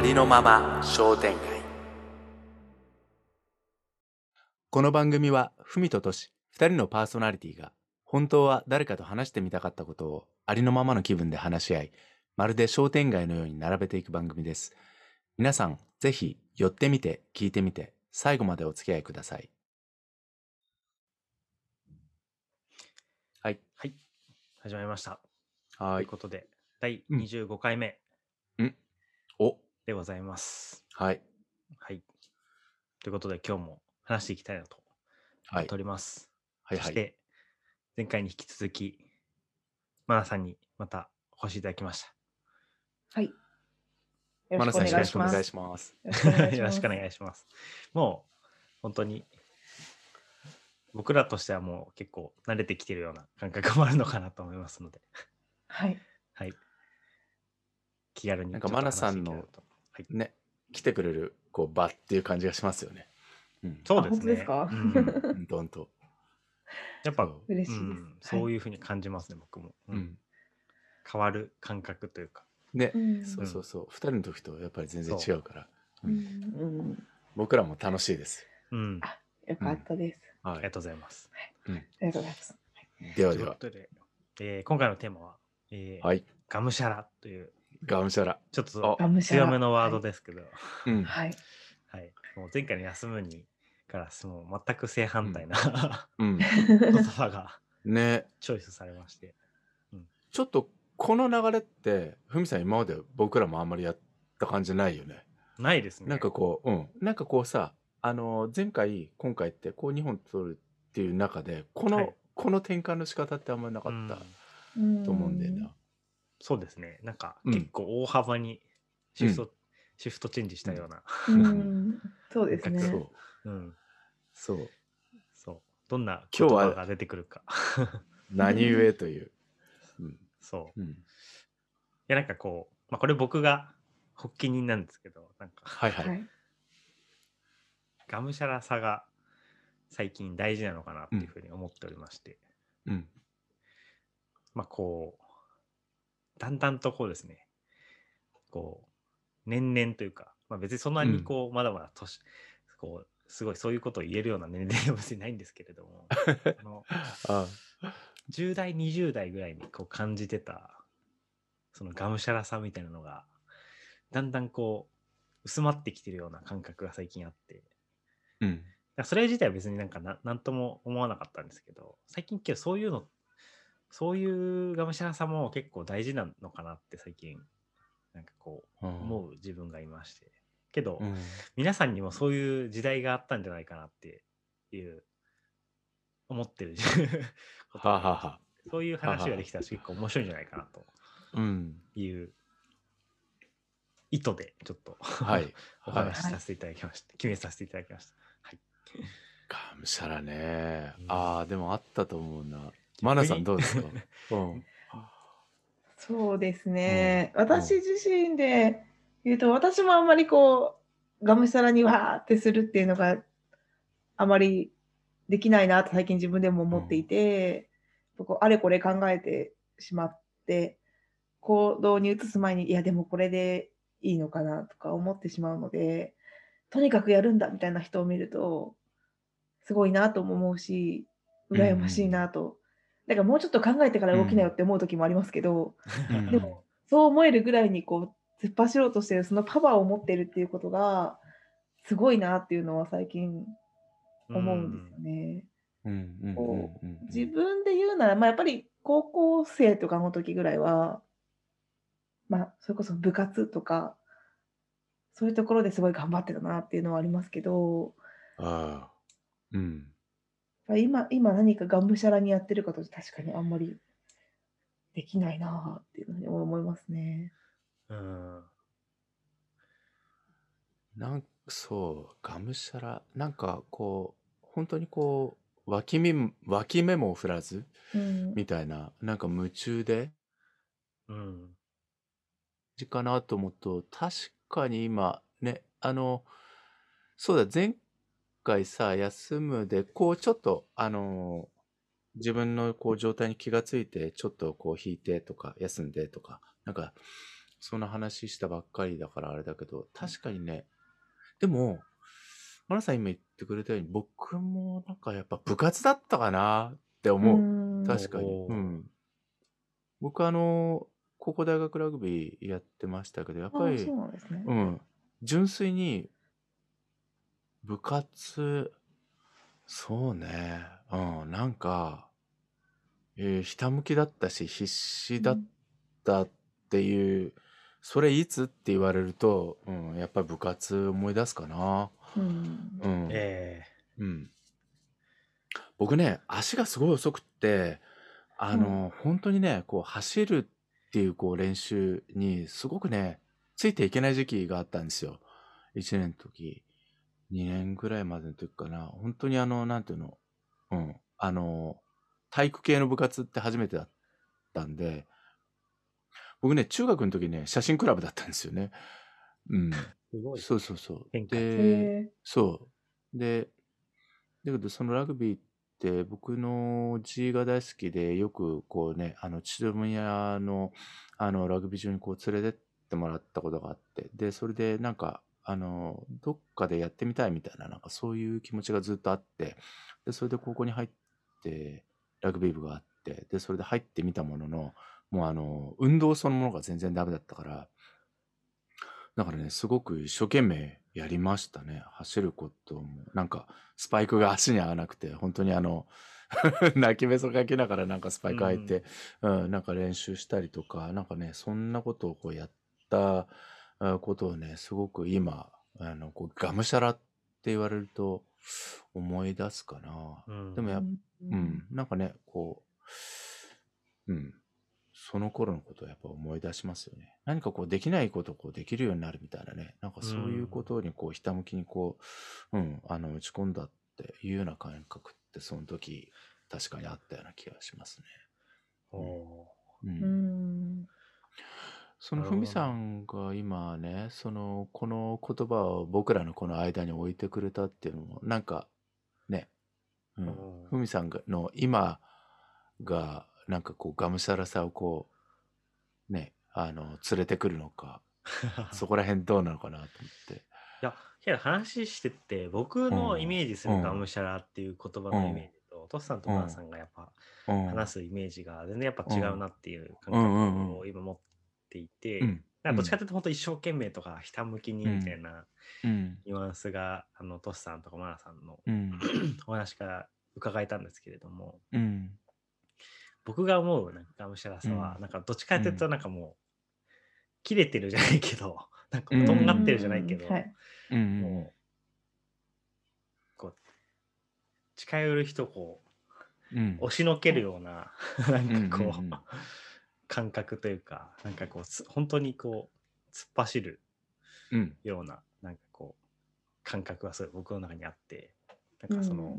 ありのまま商店街。この番組は文ととし2人のパーソナリティが本当は誰かと話してみたかったことをありのままの気分で話し合いまるで商店街のように並べていく番組です。皆さんぜひ寄ってみて聞いてみて最後までお付き合いください。はい。はい。始まりました。はということで、第うん25回目。おでございます。はいはい。ということで、今日も話していきたいなとはい思っております。はいはいそして、前回に引き続き、マナさんにまたお越しいただきましはい。よマナろしくおさんよろしくお願いします。よろしくおい願いします。もう、本当に、僕らとしてはもう結構慣れてきてるような感覚もあるのかなと思いますので、はい。はい。気軽になんかマナさんのはい。ね来てくれるこう場っていう感じがしますよね。うん。そうですね。本当ですか？うん。うん。どんとやっぱ、そう嬉しいです。うん。そういうふうに感じますね、僕も、ううん。ん変わる感覚というか。ね。うん。そうそうそう。2人の時とやっぱり全然違うから。うん。うん。僕らも楽しいです。うん。あよかったです。はい。ありがとうございます。ありがとうございます。ではでは。ということで、えー今回のテーマは、えーはい。ガムシャラという、がむしゃら。ちょっと強めのワードですけど、うん。はい。はい。もう前回の休むにからもう全く正反対な、うん。言葉がね。チョイスされまして。ちょっとこの流れってふみさん今まで僕らもあんまりやった感じないよね。ないですね。なんかこううん。なんかこうさあの前回今回ってこう2本取るっていう中でこの、はい。この転換の仕方ってあんまりなかうん。ったうん。と思うんだよな、そうですね。なんかうん結構大幅にシフト、シフトチェンジしたような。うん。そうですね。そううん。そうそう。どんな今日はが出てくるか。何故という、うんそう。いうん、や、なんかこう、まあ、これ僕が発起人なんですけど、なんか、はいはい、はい。がむしゃらさが最近大事なのかなっていうふうに思っておりまして、うんまあ、こう、だんだんとこうですね、こう、年々というか、まあ、別にそんなにこう、まだまだ年、こう、すごいそういうことを言えるような年齢は別にないんですけれども、あのあ10代20代ぐらいにこう感じてたそのがむしゃらさみたいなのがだんだんこう薄まってきてるような感覚が最近あって。うん。らそれ自体は別になんかななんとも思わなかったんですけど最近けどそういうのそういうがむしゃらさも結構大事なのかなって最近なんかこう思う自分がいまして。けど、うん。皆さんにもそういう時代があったんじゃないかなっていう思ってることはあ、はあは。あ、そういう話ができたら結構面白いんじゃないかなと。うん。いう意図でちょっとはい。お話しさせていただきました。決めさせていただきました。はい。がむしゃらね、うん。ああでもあったと思うなマナさんどうですか、うん、そうですね。うん私自身で言うと、私もあんまりこう、がむしゃらにわーってするっていうのがあまりできないなと最近自分でも思っていて、こうあれこれ考えてしまって、行動に移す前に、いやでもこれでいいのかなとか思ってしまうので、とにかくやるんだみたいな人を見ると、すごいなとも思うし、羨ましいなと。だからもうちょっと考えてから動きなよって思う時もありますけど、うん。でもそう思えるぐらいにこう突っ走ろうとしてるそのパワーを持ってるっていうことがすごいなっていうのは最近思うんですよね。自分で言うなら、まあ、やっぱり高校生とかの時ぐらいは、まあ、それこそ部活とかそういうところですごい頑張ってたなっていうのはありますけどああ。うん今今何かがむしゃらにやってるかと確かにあんまりできないなっていうのに思いますね。うん。なんそうがむしゃらなんかこう本当にこう脇目脇目も振らずうんみたいななんか夢中でうん。じかなと思うと確かに今ねあのそうだ前回さ休むでこうちょっとあの自分のこう状態に気がついてちょっとこう引いてとか休んでとかなんかその話したばっかりだからあれだけど、確かにね、でも、マナさん今言ってくれたように、僕もなんかやっぱ部活だったかなって思う。ん確かに。うん。僕あの、高校大学ラグビーやってましたけど、やっぱりう、なんですね。うん。純粋に、部活、そうね。うん。なんか、えーひたむきだったし、必死だったっていう、それいつって言われると、うん、やっぱり部活思い出すかな。うんうん。えうん。僕ね、足がすごい遅くって、あの、本当にね、こう、走るっていう、こう、練習に、すごくね、ついていけない時期があったんですよ。1年の時、2年ぐらいまでの時かな。本当にあの、なんていうの、うん、あの、体育系の部活って初めてだったんで、僕ね、中学の時ね、写真クラブだったんですよね。うん。ー、すごい。そうそうそう。で、へそう。で、だけどそのラグビーって僕のおじが大好きで、よくこうね、あの、父親の、あの、ラグビー場にこう連れてってもらったことがあって、で、それでなんか、あの、どっかでやってみたいみたいな、なんかそういう気持ちがずっとあって、で、それで高校に入って、ラグビー部があって、で、それで入ってみたものの、もうあの、運動そのものが全然ダメだったから、だからね、すごく一生懸命やりましたね。走ることも。なんか、スパイクが足に合わなくて、本当にあの、泣きべそかきながらなんかスパイク履いて、うん、なんか練習したりとか、なんかね、そんなことをこうやったあことをね、すごく今、あの、こう、がむしゃらって言われると思い出すかな。うん。でもやっううん。ん、なんかね、こう、うん、その頃のことをやっぱ思い出しますよね。何かこうできないことをこうできるようになるみたいなね、なんかそういうことにこうひたむきにこう、うん、あの打ち込んだっていうような感覚ってその時確かにあったような気がしますね。おう、うん。んそのなるほどふみさんが今ね、そのこの言葉を僕らのこの間に置いてくれたっていうのも、なんかね、うーん、ふみさんがの今がなんかこうがむしゃらさをこうねあの連れてくるのかそこら辺どうなのかなと思って。いや、けど話してって、僕のイメージするがむしゃらっていう言葉のイメージと、トスさんとマナさんがやっぱうん。話すイメージが全然やっぱ違うなっていう感覚を今持っていて、うん。なんかどっちかというと本当一生懸命とかひたむきにみたいなうん。ニュアンスが、あのトスさんとかマナさんのうん。お話から伺えたんですけれども、うん。僕が思うなんかがむしゃらさは、うん。なんかどっちかというとなんかもう、切れてるじゃないけど、なんかうん。とんがってるじゃないけど、はい。うんもう、こう、近寄る人をこう押しのけるような、なんかこう、うんうんうん感覚というか、なんかこう、つ本当にこう、突っ走るうん。ような、なんかこう、感覚がすごい僕の中にあって、なんかその、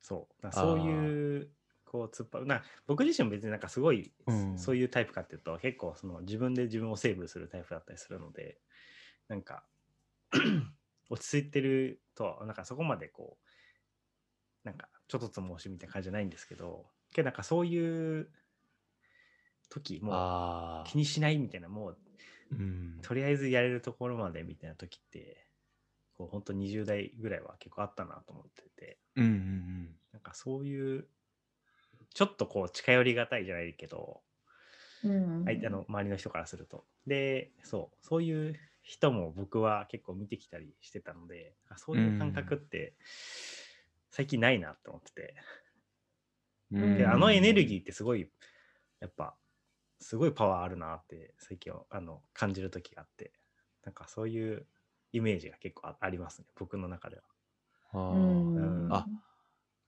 そう、だからそういう、こう、突っ張る、な僕自身も別になんかすごい、うん。そういうタイプかっていうと、結構その自分で自分をセーブするタイプだったりするので、なんか、落ち着いてるとは、なんかそこまでこう、なんかちょっとつもしみたいな感じじゃないんですけど、けどなんかそういう時、も気にしないみたいな、もうーうん。とりあえずやれるところまでみたいな時って、こう本当20代ぐらいは結構あったなと思ってて、うんうんなんかそういう、ちょっとこう近寄りがたいじゃないけど、うん。相手の周りの人からすると。で、そう、そういう人も僕は結構見てきたりしてたので、あそういう感覚って最近ないなって思ってて、うん。であのエネルギーってすごい、やっぱ、すごいパワーあるなって最近はあの感じる時があって、なんかそういうイメージが結構あありますね、僕の中では。あーうんあ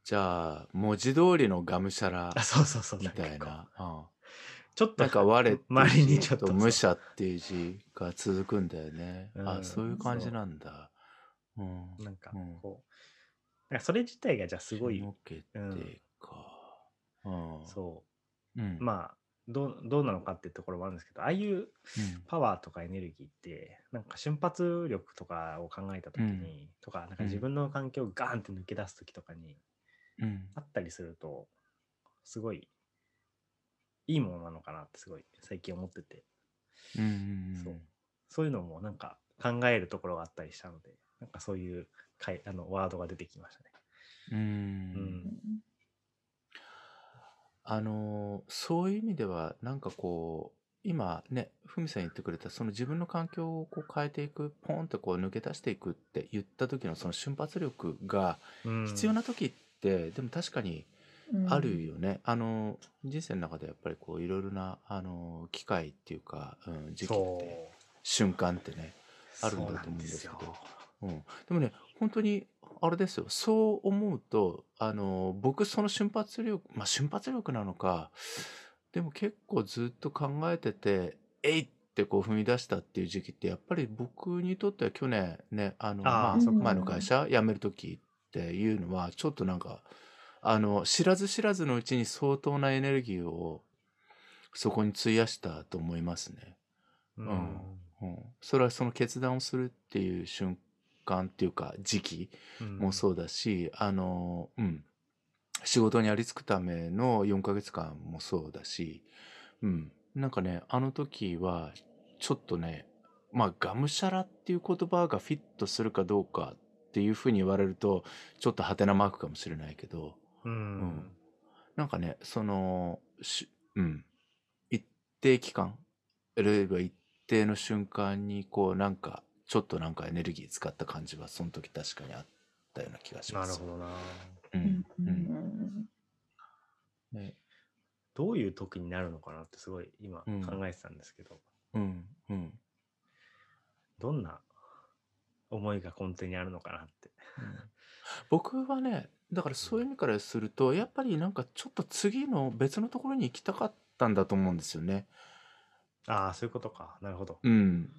じゃあ文字通りのがむしゃらあ、そうそうそう、みたいなあちょっとなんか我っていう周りに字ちょっと無者っていう字が続くんだよね。うんあ、そういう感じなんだ。うん。なんかうんこう、なんかそれ自体がじゃあすごい、のけてか。うん。そう、うん。まあどう、どうなのかっていうところもあるんですけど、ああいううん。パワーとかエネルギーって、なんか瞬発力とかを考えたときに、とか、なんか自分の環境をガーンって抜け出すときとかにうん。あったりすると、すごいいいものなのかなってすごい最近思ってて。うんうんそう。そういうのもなんか考えるところがあったりしたので、なんかそういうかいあのワードが出てきましたね。うんうん。うんあのそういう意味ではなんかこう今ねふみさん言ってくれたその自分の環境をこう変えていくポンってこう抜け出していくって言った時のその瞬発力がうん。必要な時って、でも確かにうん。あるよね、あの人生の中でやっぱりこういろいろなあの機会っていうか、うん、時期そう。って瞬間ってねあるんだと思うんですけよ。うん、でもね本当にあれですよそう思うとあの僕その瞬発力まあ瞬発力なのかでも結構ずっと考えてて「えい!」ってこう踏み出したっていう時期ってやっぱり僕にとっては去年ねあのまあ前の会社辞める時っていうのはちょっとなんかあの知らず知らずのうちに相当なエネルギーをそこに費やしたと思いますね。うんうん、それはその決断をするっていう瞬間っていうか時期うん。もそうだし、あのうん。仕事にありつくための4ヶ月間もそうだし、うん、なんかねあの時はちょっとねまあがむしゃらっていう言葉がフィットするかどうかっていうふうに言われるとちょっとハテナマークかもしれないけどうん。うん。なんかねそのしうん。一定期間あるいは一定の瞬間にこうなんかちょっとなんかエネルギー使った感じはその時確かにあったような気がします。なるほどな。ううんんうんうんねどういう時になるのかなってすごい今うん考えてたんですけど、うんうんどんな思いが根底にあるのかなって。うん僕はねだからそういう意味からするとやっぱりなんかちょっと次の別のところに行きたかったんだと思うんですよね。ああ、そういうことか。なるほど。うん。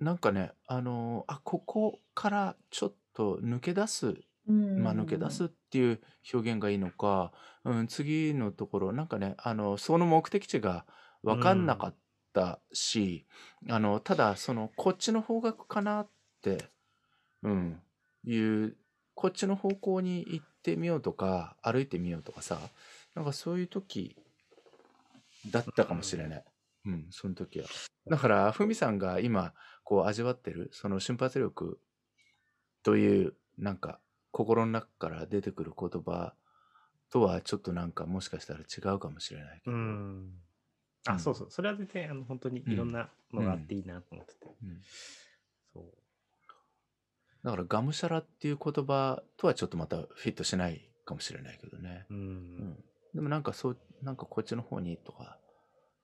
なんかねあのあここからちょっと抜け出すうん。まあ、抜け出すっていう表現がいいのか、うん、次のところなんかねあのその目的地が分かんなかったし、あのただそのこっちの方角かなって、うん、いうこっちの方向に行ってみようとか歩いてみようとかさなんかそういう時だったかもしれない、うん、その時は。だからふみさんが今こう味わってるその瞬発力というなんか心の中から出てくる言葉とはちょっとなんかもしかしたら違うかもしれないけうど、ん。うあ、んそうそう。それは絶対あの本当にいろんなのがあっていいなと思ってて。うんそう。だからがむしゃらっていう言葉とはちょっとまたフィットしないかもしれないけどね、う。うんん、でもなんかそうなんかこっちの方にとか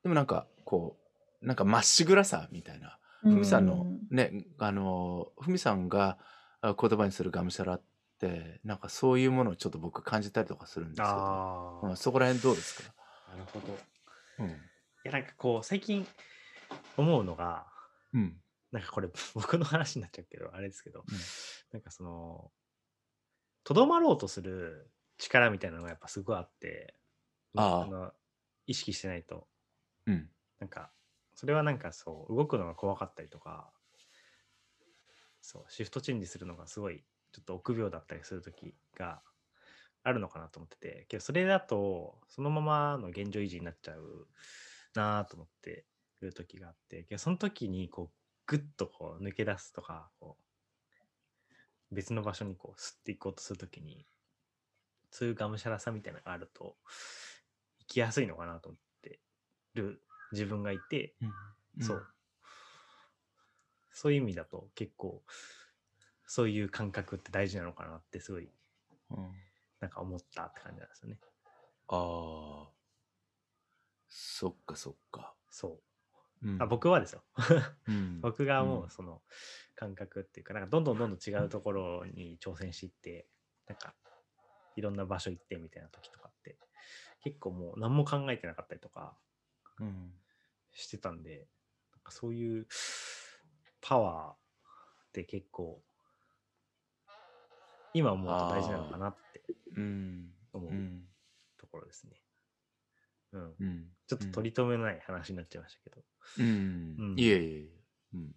でもなんかこうなんかまっしぐらさみたいなうふみさんのねあのふみさんがあ言葉にするがむしゃらってなんかそういうものをちょっと僕感じたりとかするんですけど、あそこら辺どうですか、なるほど。いうん。や、なんかこう、最近思うのが、うん。なんかこれ僕の話になっちゃうけど、あれですけど、うん。なんかその、とどまろうとする力みたいなのがやっぱすごいあって、ああの意識してないと、うん。なんか、それはなんかそう、動くのが怖かったりとか、そう、シフトチェンジするのがすごい、ちょっと臆病だったりする時があるのかなと思ってて、けどそれだと、そのままの現状維持になっちゃうなと思ってる時があって、けどその時にこう、ぐっとこう抜け出すとか、こう、別の場所にこう、吸っていこうとするときに、そういうがむしゃらさみたいなのがあると、生きやすいのかなと思って。る自分がいて、うんそう。そういう意味だと結構、そういう感覚って大事なのかなってすごい、うんなんか思ったって感じなんですよね。ああそっかそっか、そう。うんあ僕はですよ。うん 僕がもうその感覚っていうか、なんかどんどんどんどん違うところに挑戦していって、なんかいろんな場所行ってみたいな時とかって、結構もう何も考えてなかったりとかうんしてたんで、なんかそういうパワーって結構、今思うと大事なのかなってうん。思ううんところですね。うん。うん。ちょっと取り留めのない話になっちゃいましたけど。うん、うん。いえいえうん。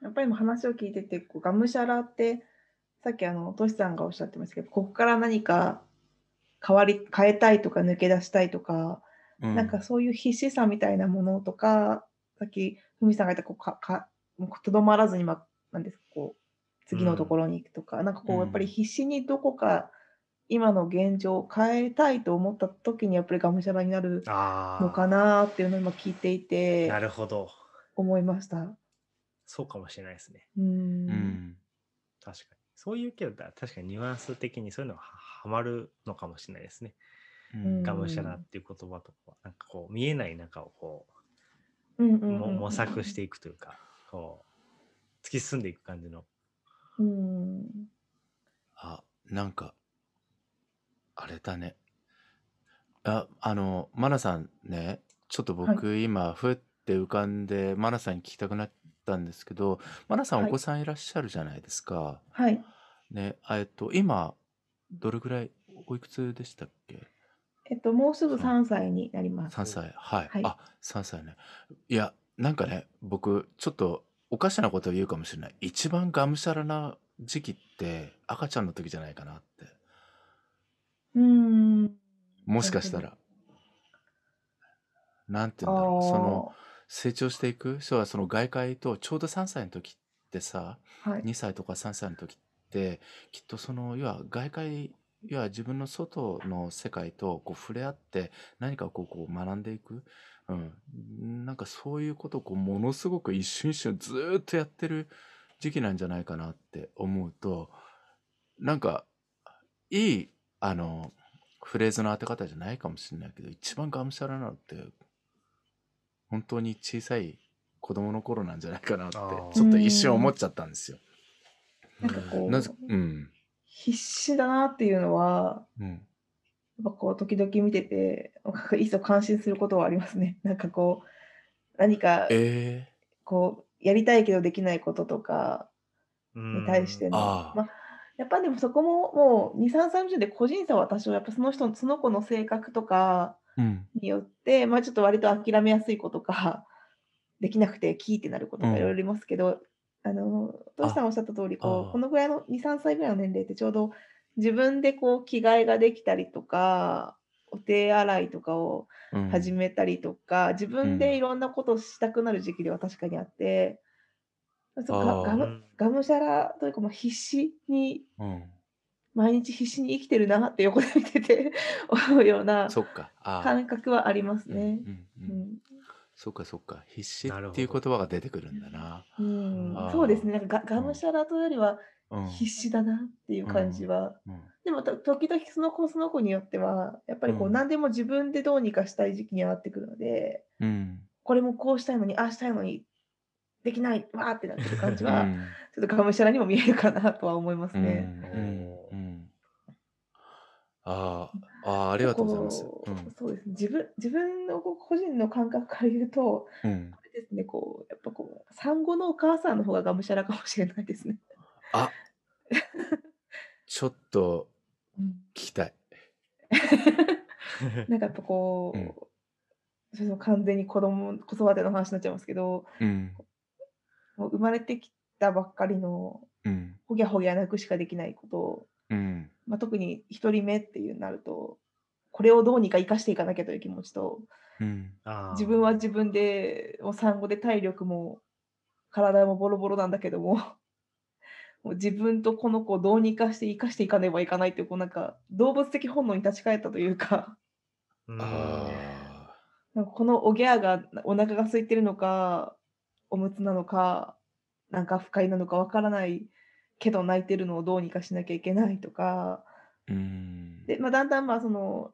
やっぱり今話を聞いてて、こうがむしゃらって、さっきあの、トシさんがおっしゃってますけど、ここから何か変わり、変えたいとか抜け出したいとか、うんなんかそういう必死さみたいなものとか、さっきふみさんが言ったこうかかとどまらずに、まあ、なんですかこう次のところに行くとか、なんかこうんうやっぱり必死にどこか今の現状を変えたいと思った時にやっぱりがむしゃらになる。のかなっていうのを今聞いていてなるほど。思いました。そうかもしれないですね。うーんうん確かに。そういうけど、だ確かにニュアンス的にそういうのははまるのかもしれないですね。うんがむしゃらっていう言葉とか、なんかこう、見えない中をこう、うんうんうんも模索していくというか、こう、突き進んでいく感じの。うんあ、なんか、あれだね。あ、あの、マナさんね、ちょっと僕今、ふって浮かんで、マナさんに聞きたくなったんですけど、マナさんはいお子さんいらっしゃるじゃないですか。はい。ね、あえっと、今、どれぐらい、おいくつでしたっけ？えっと、もうすぐ3歳になります。3歳。はい。はいあ、3歳ね。いや、なんかね、僕、ちょっとおかしなことを言うかもしれない。一番がむしゃらな時期って赤ちゃんの時じゃないかなって。うーん。もしかしたら。なんて言うんだろう。その、成長していく？そうはその外界とちょうど3歳の時ってさ、はい。2歳とか3歳の時って、きっとその、要は外界、要は自分の外の世界とこう触れ合って何かこうこう学んでいく。うん。なんかそういうことをこうものすごく一瞬一瞬ずーっとやってる時期なんじゃないかなって思うと、なんか、いい、あの、フレーズの当て方じゃないかもしれないけど、一番がむしゃらなのって、本当に小さい子供の頃なんじゃないかなってちょっと一瞬思っちゃったんですよ。なんかこうなぜ、うん。必死だなっていうのは、うん。やっぱこう、時々見てて、いっそ感心することはありますね。なんかこう、何か、えこう、やりたいけどできないこととかに対してー、の、まあ、やっぱでもそこももう2、3歳の時点で個人差は多少、やっぱその人、その子の性格とかうん。によって、まあちょっと割と諦めやすい子とか、できなくてキーってなることがいろいろありますけど、あの、トシさんおっしゃった通り、こう、このぐらいの2、3歳ぐらいの年齢ってちょうど自分でこう着替えができたりとか、お手洗いとかをうん。始めたりとか、自分うんでいろんなことをしたくなる時期では確かにあって、そうがああがむがむしゃらというか、まあ、必死に、うん。毎日必死に生きてるなって横で見てて思うような。感覚はありますね。うんうんうん。うんそっかそっか。必死っていう言葉が出てくるんだな。うん。そうですね、なん。かががむしゃらというよりはうん。必死だなっていう感じは。うん。でもと時々その子その子によっては、やっぱりこううん。何でも自分でどうにかしたい時期にはなってくるので、うん。これもこうしたいのに、ああしたいのに、できない、わーってなってる感じは、うん。ちょっとがむしゃらにも見えるかなとは思いますうん。ね。うん。うん。ああ、ありがとうございます。そうですね自分自分の個人の感覚から言うと、ん。うん。あれですね、こう、やっぱこう、産後のお母さんの方ががむしゃらかもしれないですね。あ、ちょっとうん聞きたい。なんかやっぱこう、うん完全に子供、子育ての話になっちゃいますけど、うん。もう生まれてきたばっかりのうん。ほぎゃほぎゃ泣くしかできないことを、うん。まあ、特に一人目っていうなると、これをどうにか生かしていかなきゃという気持ちと、うん。自分は自分で、もう産後で体力も体もボロボロなんだけども、もう自分とこの子をどうにかして生かしていかねばいかないという、こうなんか動物的本能に立ち返ったというか、うん このおぎゃーがお腹が空いてるのか、おむつなのか、なんか不快なのかわからないけど泣いてるのをどうにかしなきゃいけないとか、あ。うん。で、まあ、だんだんまあその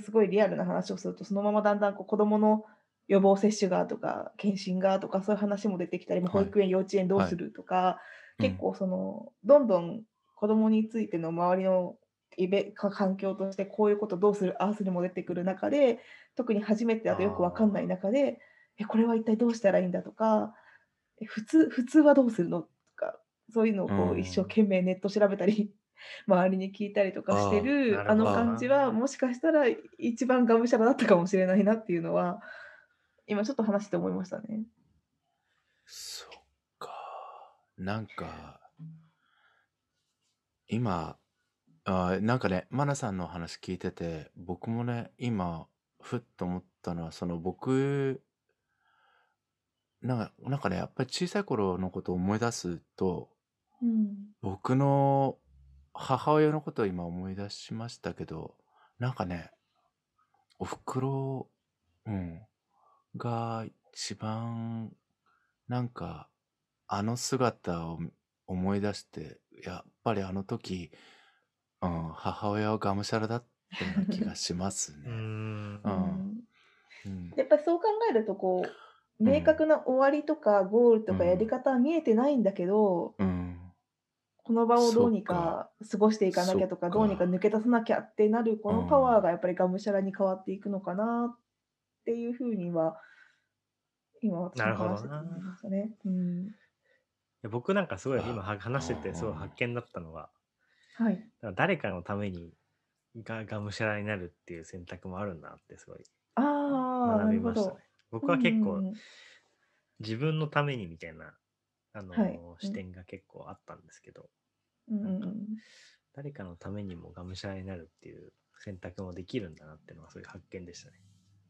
すごいリアルな話をするとそのままだんだんこう子どもの予防接種がとか検診がとかそういう話も出てきたり、まあはい保育園幼稚園どうするとか、うん結構そのどんどん子どもについての周りのイベか環境としてこういうことどうするああするも出てくる中で特に初めてだとよくわかんない中でえこれは一体どうしたらいいんだとかえ普通普通はどうするのそういうのをこううん一生懸命ネット調べたり 周りに聞いたりとかしてるあの感じはもしかしたら一番がむしゃらだったかもしれないなっていうのは今ちょっと話して思いましたね。そっか。なんか、今、あーなんかね、マナさんの話聞いてて、僕もね、今、ふっと思ったのは、その僕、なんか、なんかね、やっぱり小さい頃のことを思い出すと、うん。僕の母親のことを今思い出しましたけど、なんかね、お袋、うん、が一番、なんか、あの姿を思い出して、やっぱりあの時、うん、母親はがむしゃらだったような気がしますね。んう。うんんうん、やっぱりそう考えるとこううん明確な終わりとかゴールとかうんやり方は見えてないんだけど、うん、この場をどうにかか過ごしていかなきゃとかどうにか抜け出さなきゃってなるこのうんパワーがやっぱりがむしゃらに変わっていくのかなっていうふうには今私も話してて思いましたね。僕なんかすごいあ今は話しててすごいうん発見だったのが、はい。だから誰かのためにががむしゃらになるっていう選択もあるんだなってすごい学びましたね。。僕は結構自分のためにみたいな、あのはい視点が結構あったんですけど、うんうんうん誰かのためにもがむしゃらになるっていう選択もできるんだなっていうのはそういう発見でしたね。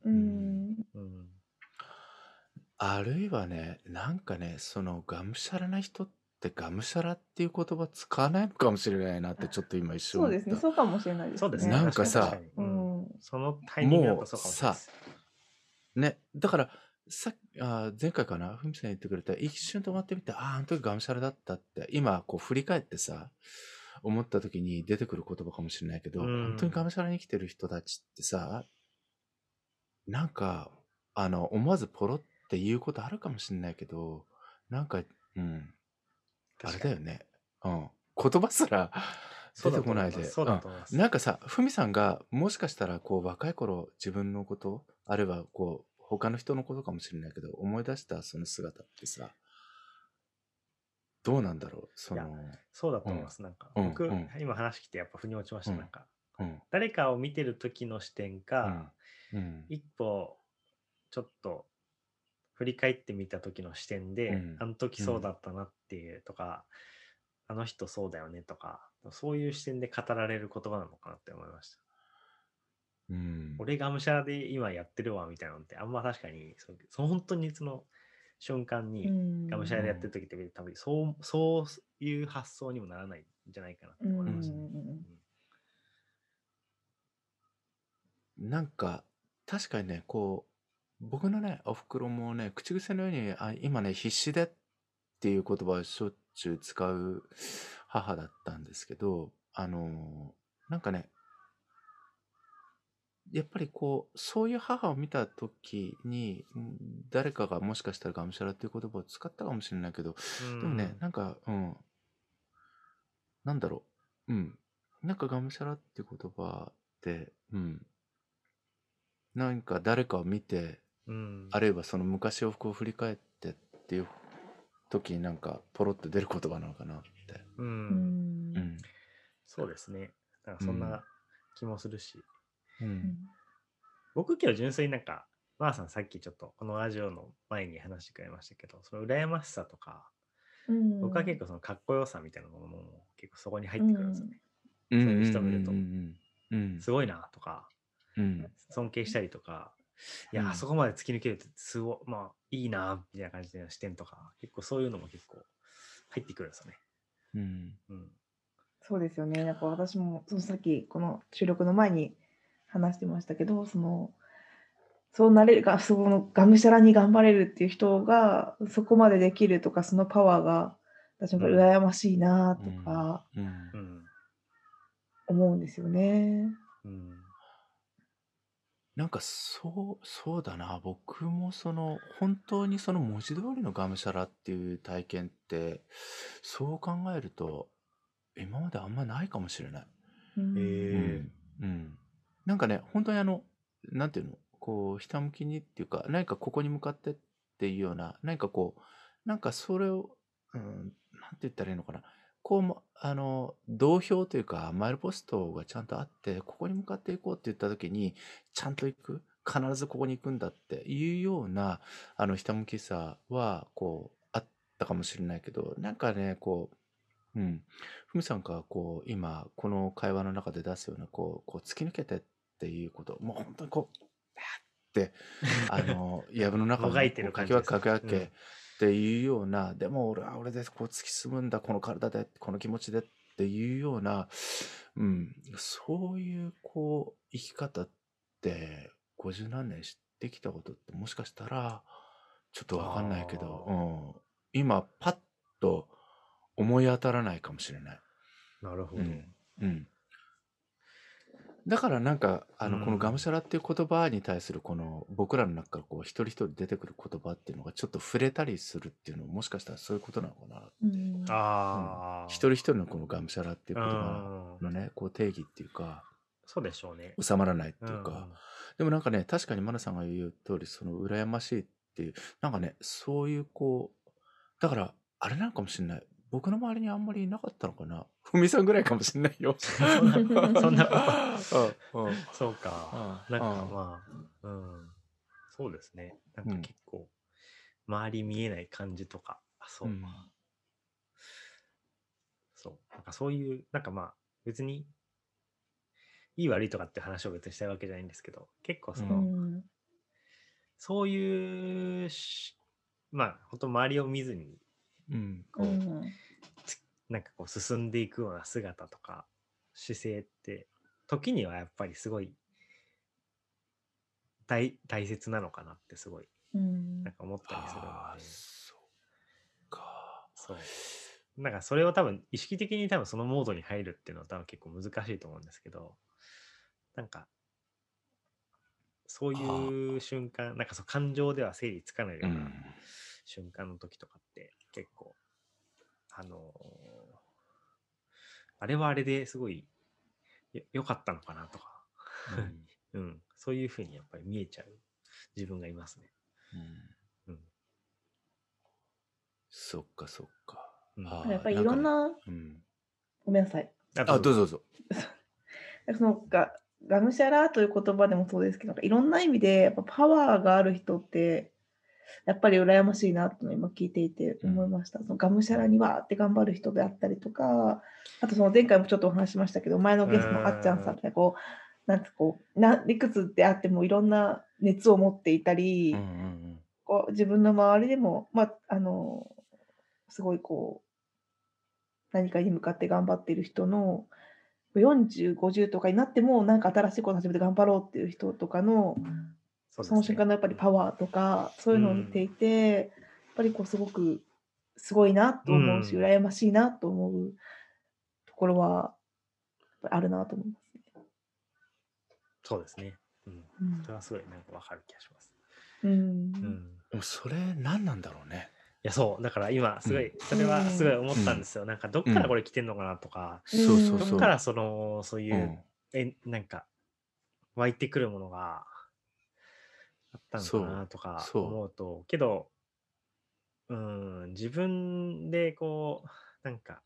うんうん。あるいはね、なんかね、そのがむしゃらな人ってがむしゃらっていう言葉使わないのかもしれないなってちょっと今一瞬。そうですね、そうかもしれないですね。そうですね。なんかさうん、そのタイミングだとそうかもしれないです。ね、だから、さあー前回かな、ふみさん言ってくれた、一瞬止まってみて、ああ、あの時がむしゃらだったって、今、こう振り返ってさ、思った時に出てくる言葉かもしれないけど、うん本当にがむしゃらに生きてる人たちってさ、なんか、あの、思わずポロって言うことあるかもしれないけど、なんか、うん、あれだよね。うん。言葉すら出てこないで。そうだと思います。うんなんかさ、ふみさんがもしかしたらこう若い頃自分のこと、あるいはこう他の人のことかもしれないけど、思い出したその姿ってさ、どうなんだろう？その、そうだと思います。なんか、うん僕、うん今話聞いてやっぱ腑に落ちました。うんなんか、うん。誰かを見てる時の視点か、うん。一歩ちょっと振り返ってみた時の視点で、うんあの時そうだったなっていうとか、あの人そうだよねとか、そういう視点で語られる言葉なのかなって思いました。うん。俺がむしゃらで今やってるわみたいなのってあんま確かにそうその本当にその瞬間にうんがむしゃらでやってる時って多分そうそういう発想にもならないんじゃないかなって思いましたね。うんなんか、確かにね、こう、僕のね、お袋もね、口癖のように、あ今ね、必死でっていう言葉をしょっちゅう使う母だったんですけど、あの、なんかね、やっぱりこう、そういう母を見たときに、うん誰かがもしかしたらがむしゃらっていう言葉を使ったかもしれないけど、うん。でもね、なんか、うん、なんだろう、うん、なんかがむしゃらっていう言葉って、うん、なんか誰かを見て、うん、あるいはその昔をこう振り返ってっていう時になんかポロって出る言葉なのかなって。う、うんん。うん。そうですね。なんかそんな気もするし、うん。僕今日純粋になんか、まーさんさっきちょっとこのラジオの前に話してくれましたけど、その羨ましさとか、うん僕は結構そのかっこよさみたいなものも結構そこに入ってくるんですよね。うんそういう人見るとうんうんすごいなとか、うん尊敬したりとか、いや、うんあそこまで突き抜けるってすごい、まあいいなみたいな感じの視点とか、結構そういうのも結構入ってくるんですよね。うんうん。そうですよね。なんか私もそのさっきこの収録の前に話してましたけど、そのそうなれるか、そこのがむしゃらに頑張れるっていう人がそこまでできるとか、そのパワーが私も羨ましいなとかうんうん。思うんですよね。うん。なんかそう、そうだな。僕もその、本当にその文字通りのがむしゃらっていう体験って、そう考えると、今まであんまないかもしれない。うんえうん。うん。なんかね、本当にあの、なんていうの、こう、ひたむきにっていうか、何かここに向かってっていうような、何かこう、なんかそれを、うん、なんて言ったらいいのかな。こう、あの、同票というか、マイルポストがちゃんとあって、ここに向かっていこうって言った時に、ちゃんと行く？必ずここに行くんだっていうような、あの、ひたむきさは、こう、あったかもしれないけど、なんかね、こう、うん。ふみさんが、こう、今、この会話の中で出すような、こう、こう突き抜けてっていうこと、もう本当にこう、あって、あの、藪の中をかきけかき分けうん。っていうような、でも俺は俺でこう突き進むんだ、この体で、この気持ちでっていうような、うん、そういうこう、生き方って、五十何年知ってきたことってもしかしたら、ちょっとわかんないけど、あうん、今パッと思い当たらないかもしれない。なるほど。うん。うん、だからなんかあのうん。このがむしゃらっていう言葉に対するこの僕らの中からこう一人一人出てくる言葉っていうのがちょっと触れたりするっていうのももしかしたらそういうことなのかなうん。ああ。一人一人のこのがむしゃらっていう言葉うん。のねこう定義っていうかそうでしょうね。収まらないってうんいうか、でもなんかね確かにマナさんが言う通りその羨ましいっていうなんかねそういうこうだからあれなのかもしれない僕の周りにあんまりいなかったのかな？ふみさんぐらいかもしれないよそんなそんなことうんうん そうか。うんなんかうんまあ、うん。そうですね。なんうんか結構、周り見えない感じとか、あそう。うんそう。なんかそういう、なんかまあ、別に、いい悪いとかって話を別にしたいわけじゃないんですけど、結構そうの、んそういうし、まあ、本当周りを見ずに、うん。こう、うん。なんかこう進んでいくような姿とか姿勢って時にはやっぱりすごい大大切なのかなってすごいうん。なんか思ったりするので。そうか。そう。なんかそれを多分意識的に多分そのモードに入るっていうのは多分結構難しいと思うんですけどなんかそういう瞬間なんかそう感情では整理つかないよううん。な瞬間の時とかって結構あのーあれはあれですごいよ良かったのかなとか、うん。うん、そういうふうにやっぱり見えちゃう。自分がいますね。うん。うん。そっかそっか。うん。あーやっぱりいろんな、うん。ごめんなさい。ああどうぞ。どうぞ そのががむしゃらという言葉でもそうですけど、いろんな意味でやっぱパワーがある人って、やっぱり羨ましいなと今聞いていて思いました。そのがむしゃらにわーって頑張る人であったりとか、あとその前回もちょっとお話ししましたけど、前のゲストのあっちゃんさんってこう、なんつうこうな理屈であってもいろんな熱を持っていたり、うんうんこう自分の周りでも、まあ、あのすごいこう何かに向かって頑張っている人の40、50とかになってもなんか新しいこと始めて頑張ろうっていう人とかのそうですその瞬間のやっぱりパワーとかそういうのを見ていて、やっぱりこうすごくすごいなと思うし、うん。羨ましいなと思うところはあるなと思いますね。そうですね。うん。うん。それはすごいなんかわかる気がします。うん。うん。でもそれ何なんだろうね。いやそう。だから今すごい、うそれはすごい思ったんですよ、なんかどっからこれ来てんのかなとか、そうそうそう。どっからそのそういう、うん。えなんか湧いてくるものがあったのかなとかそう。そう思うとけどうん自分でこう なんか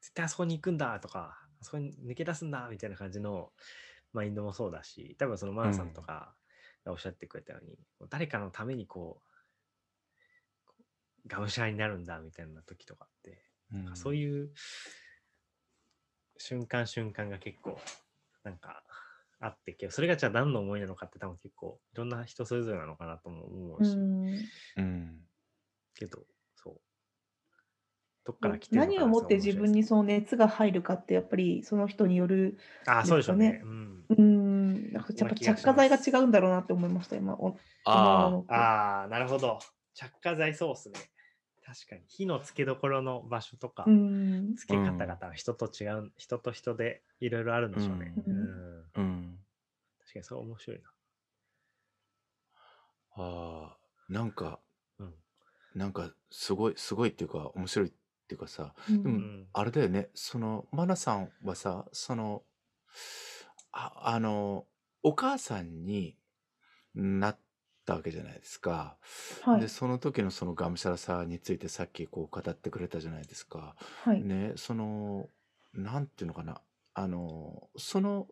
絶対あそこに行くんだとかあそこに抜け出すんだみたいな感じのマインドもそうだし多分そのマナさんとかがおっしゃってくれたように、誰かのためにこうがむしゃらになるんだみたいな時とかってうんそういう瞬間瞬間が結構なんかあってけどそれがじゃあ何の思いなのかって多分結構いろんな人それぞれなのかなとも思うし、うん。うんけどそう。どっから来て何をもって自分にそその熱が入るかってやっぱりその人によるあそうでしょうね。うん。うん。やっぱ着火剤が違うんだろうなって思いました今。ああなるほど。着火剤そうっすね確かに。火のつけどころの場所とか、うん。つけ方が多分人と違う人と人でいろいろあるんでしょうね、ううん。うん。確かにそれ面白いな。あーなんかうん。なんかすごいすごいっていうか面白いっていうかさうん。でもうん。あれだよね。そのマナさんはさそのああのお母さんになったわけじゃないですか。はいでその時のそのがむしゃらさについてさっきこう語ってくれたじゃないですか。はいねそのなんていうのかなあのその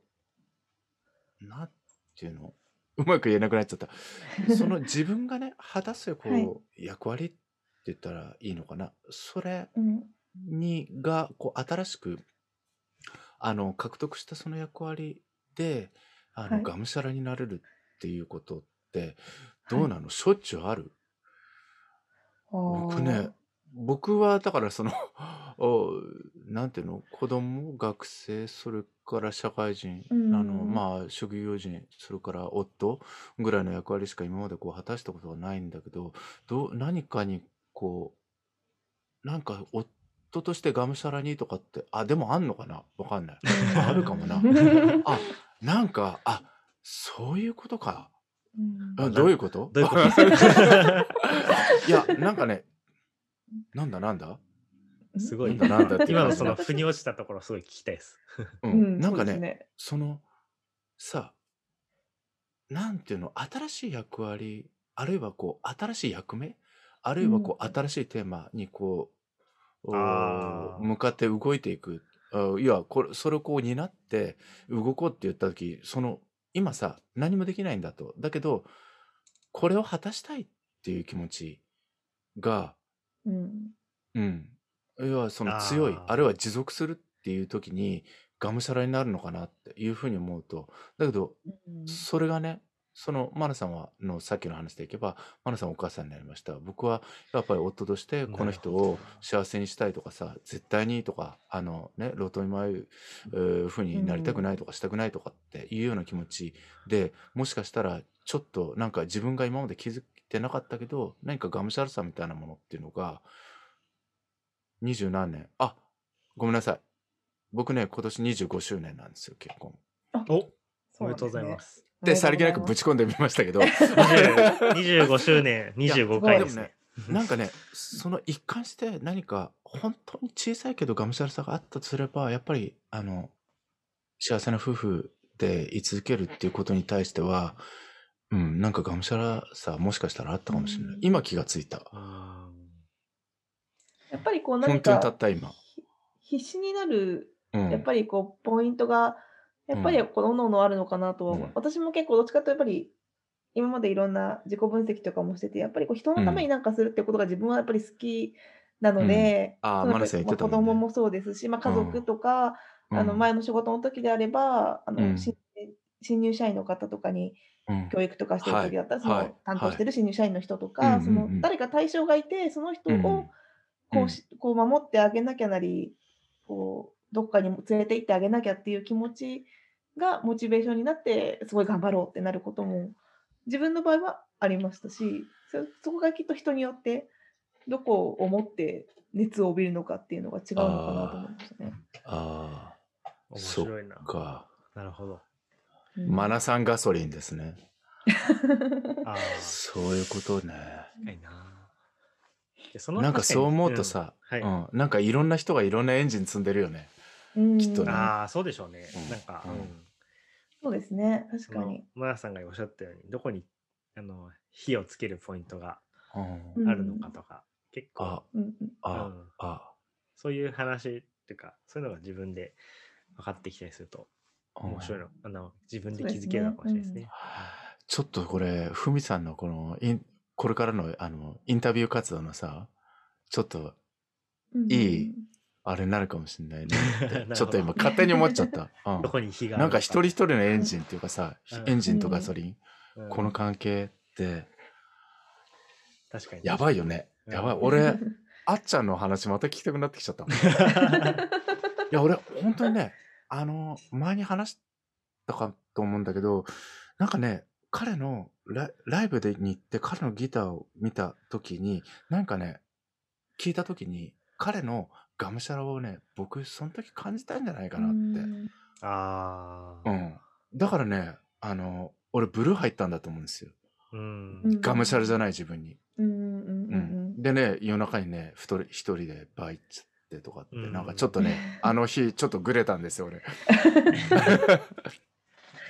なんていうの うまく言えなくなっちゃった。その自分がね果たすこう、はい役割って言ったらいいのかなそれうんにがこう新しくあの獲得したその役割であの、はいがむしゃらになれるっっていうことってどうなの、しょっちゅうある。僕ね、僕はだからその おなんていうの？子供学生それから社会人、うあのん。まあ職業人それから夫ぐらいの役割しか今までこう果たしたことがないんだけどどう何かにこうなんか夫としてがむしゃらにとかってあでもあんのかな？わかんない。ああるかもな。あなんかあそういうことかうん。ああどういうこと？どういうこと？いやなんかねなんだなんだ？すごい。なんだなんだって今のその腑に落ちたところすごい聞きたいです。ううんん、なんかねね。そのさなんていうの新しい役割あるいはこう新しい役目あるいはこう、うん。新しいテーマにこう向かって動いていく。あいやこれそれをこう担って動こうって言った時その今さ何もできないんだとだけどこれを果たしたいっていう気持ちがうん。うん。要はその強い、あるいは持続するっていう時に、がむしゃらになるのかなっていうふうに思うと、だけど、うんそれがね、そのマナさんはのさっきの話でいけば、マナさんお母さんになりました。僕はやっぱり夫としてこの人を幸せにしたいとかさ、絶対にとか、あのね、路頭に迷うえーふうになりたくないとかしたくないとかっていうような気持ちで、もしかしたらちょっとなんか自分が今まで気づいてなかったけど、何かがむしゃらさみたいなものっていうのが、二十何年。あ、ごめんなさい。僕ね、今年25周年なんですよ、結婚。おそおめでとうございます。で、さりげなくぶぶち込んでみましたけど、20 25周年、いや25回ですね。なんかね、その一貫して何か本当に小さいけどがむしゃらさがあったとすれば、やっぱり、あの、幸せな夫婦で居続けるっていうことに対しては、うん、なんかがむしゃらさ、もしかしたらあったかもしれない。うん今気がついた。うんやっぱりこう何本当にたかった今。ひ必死になるうん。やっぱりこうポイントがやっぱりこうおのおのあるのかなとう、うん。私も結構どっちかとやっぱり今までいろんな自己分析とかもしててやっぱりこう人のために何かするってことが自分はやっぱり好きなので、子供もそうですし、まあ、家族とか、うん。あの前の仕事の時であればあの、うん。新新入社員の方とかにうん。教育とかしてる時だったら、担当してる新入社員の人とか、はい。その誰か対象がいてその人を、うん。こうしこう守ってあげなきゃなりこうどっかに連れて行ってあげなきゃっていう気持ちがモチベーションになってすごい頑張ろうってなることも自分の場合はありましたしそそこがきっと人によってどこを思って熱を帯びるのかっていうのが違うのかなと思いましたね。あ面白いなあ、。か。なるほど。うんマナさんガソリンですね。ああ、そういうことね。な。でそのなんかそう思うとさ、うんはいうん、なんかいろんな人がいろんなエンジン積んでるよね。うんきっとねああ、そうでしょうね。うんなんか、うんうんそうですね。確そのかに。村さんがおっしゃったように、どこにあの火をつけるポイントがうん、あるのかとか、結構あ、うんうん。あ、うん。あ、そういう話っていうか、そういうのが自分で分かってきたりすると、面白いの、あの自分で気づけるのかもしれないですね。ちょっとこれ、ふみさんのこのイン、これからのあのインタビュー活動のさ、ちょっとうん。いいあれになるかもしれないね。ちょっと今勝手に思っちゃった。うんどこに火がなんか一人人、一人のエンジンっていうかさ、うんエンジンとガソリン、うんこの関係って確かに。やばいよね。うんやばい。俺、あっちゃんの話また聞きたくなってきちゃった。いや、俺、本当にね、あの、前に話したかと思うんだけど、なんかね、彼のライライブでに行って彼のギターを見た時に、なんかね、聞いた時に、彼のがむしゃらをね、僕、その時感じたんじゃないかなって。ああ。うん。だからね、あの、俺、ブルー入ったんだと思うんですよ。うん。がむしゃらじゃない自分に。うんうん。でね、夜中にね、一人一人でバイ行っちゃってとかって、うんなんかちょっとね、あの日、ちょっとグレたんですよ、俺。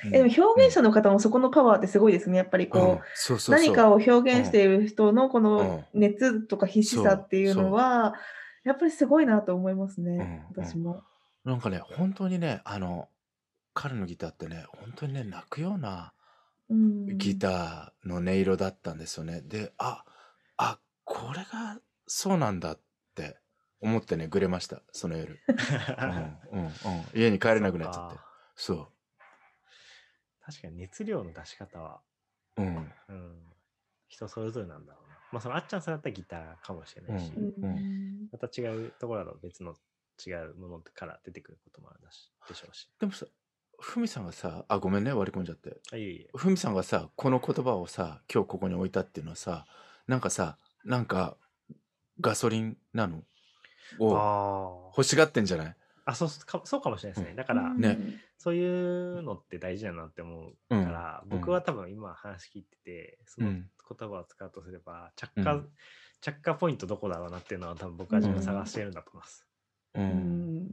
えでも表現者の方もそこのパワーってすごいですね。やっぱりうんこう、そうそうそう何かを表現している人のこの熱とか必死さっていうのは、やっぱりすごいなと思いますね。うん私も。なんかね、本当にね、あの、彼のギターってね、本当にね、泣くようなうんギターの音色だったんですよね。で、あ、あ、これがそうなんだって思ってね、ぐれました、その夜。うん、うん、うん。家に帰れなくなっちゃって。そう。確かに熱量の出し方はうん。うん。人それぞれなんだ。まあ、そのあっちゃんさんだったらギターかもしれないし、うんうんまた違うところだと別の違うものから出てくることもあるだしでしょうし。でもさ、ふみさんがさ、あ、ごめんね、割り込んじゃって。あ、いえいえ。ふみさんがさ、この言葉をさ、今日ここに置いたっていうのはさ、なんかさ、なんか、ガソリンなのをあ欲しがってんじゃない？あ。あ、そうかそうかもしれないですね。うんだから、ねそういうのって大事だなって思うから、うん僕は多分今話聞いてて、そうのん言葉を使うとすれば、着火、うん。着火ポイントどこだろうなっていうのは多分僕は自分で探してるんだと思います。う。うん。ん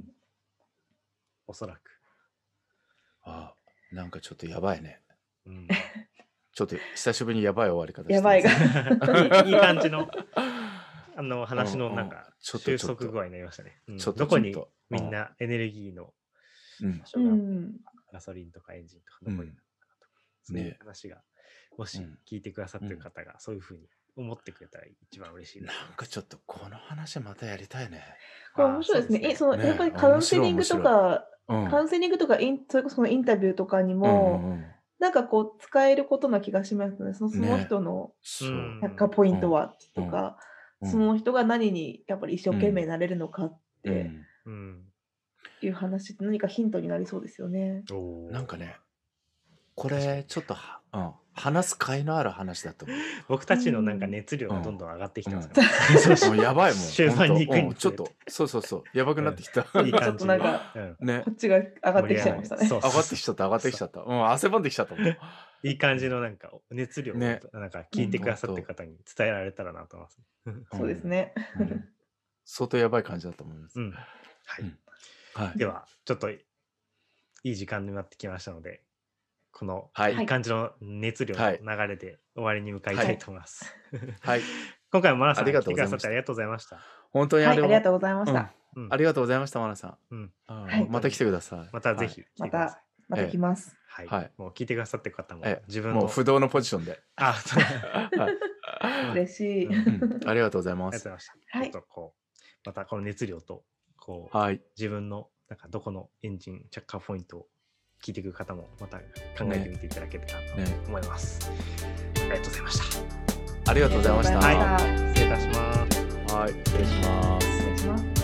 おそらく。あ、なんかちょっとやばいね。うん、ちょっと久しぶりにやばい終わり方してやばいが。いい感じのあの話のなんかちょっと収束具合になりましたね。うん。ちょっとどこにみんなエネルギーのうん。場。所が、うん。ガソリンとかエンジンとかどこにあるのかなと。か、うん。そういうね話が、もしうん聞いてくださってる方がそういうふうに思ってくれたら一番嬉しいです。なんかちょっとこの話またやりたいね。これ面白いですね。え、そのねやっぱりカウンセリングとか、うん。カウンセリングとかイン、それこそそのインタビューとかにも、うんうんうんなんかこう使えることな気がしますね。そのそのね人の百科ポイントはとうんか、うんその人が何にやっぱり一生懸命なれるのかってうんうん。いう話って何かヒントになりそうですよね。なんかね、これちょっとは、うん、話す甲斐のある話だと思う。僕たちのなんか熱量がどんどん上がってきてますね。うんそうもうやばいもん。終盤に行くにほんとうんちょっと、そうそうそう、やばくなってきた。いい感じちょっとなんかうんねこ。っちが上がってきちゃいましたね。そう上がってきちゃった、上がってきちゃった。うん、汗ばんできちゃったもん。いい感じのなんか熱量をねなんか聞いてくださってる方に伝えられたらなと思います。そうですね。うん相当やばい感じだと思います。うん。はい。うんはい。では、ちょっといい時間になってきましたので、このはいいい感じの熱量のはい流れで終わりに向かいたいと思います。はい。今回もマナさんありが来てくださとうございましてありがとうございました。はい、本当にありがとううございました。うんありがとうございました、マナさん。うんうんはいまた来てください。またぜひまた、また来ます。い。はい。はいもう聞いてくださってる方も自分の。もう不動のポジションで。あ、そう はい嬉しい。ありがとうございますありがとうござ。いました。はいちょっとこう、またこの熱量と、こう、はい。自分のなんかどこのエンジン着火ポイントを聞いていく方もまた考えてみていただけたらとね思います。ありがとうございました。ありがとうございました。ありがとうございました失礼いたします。はい。失礼します。失礼します。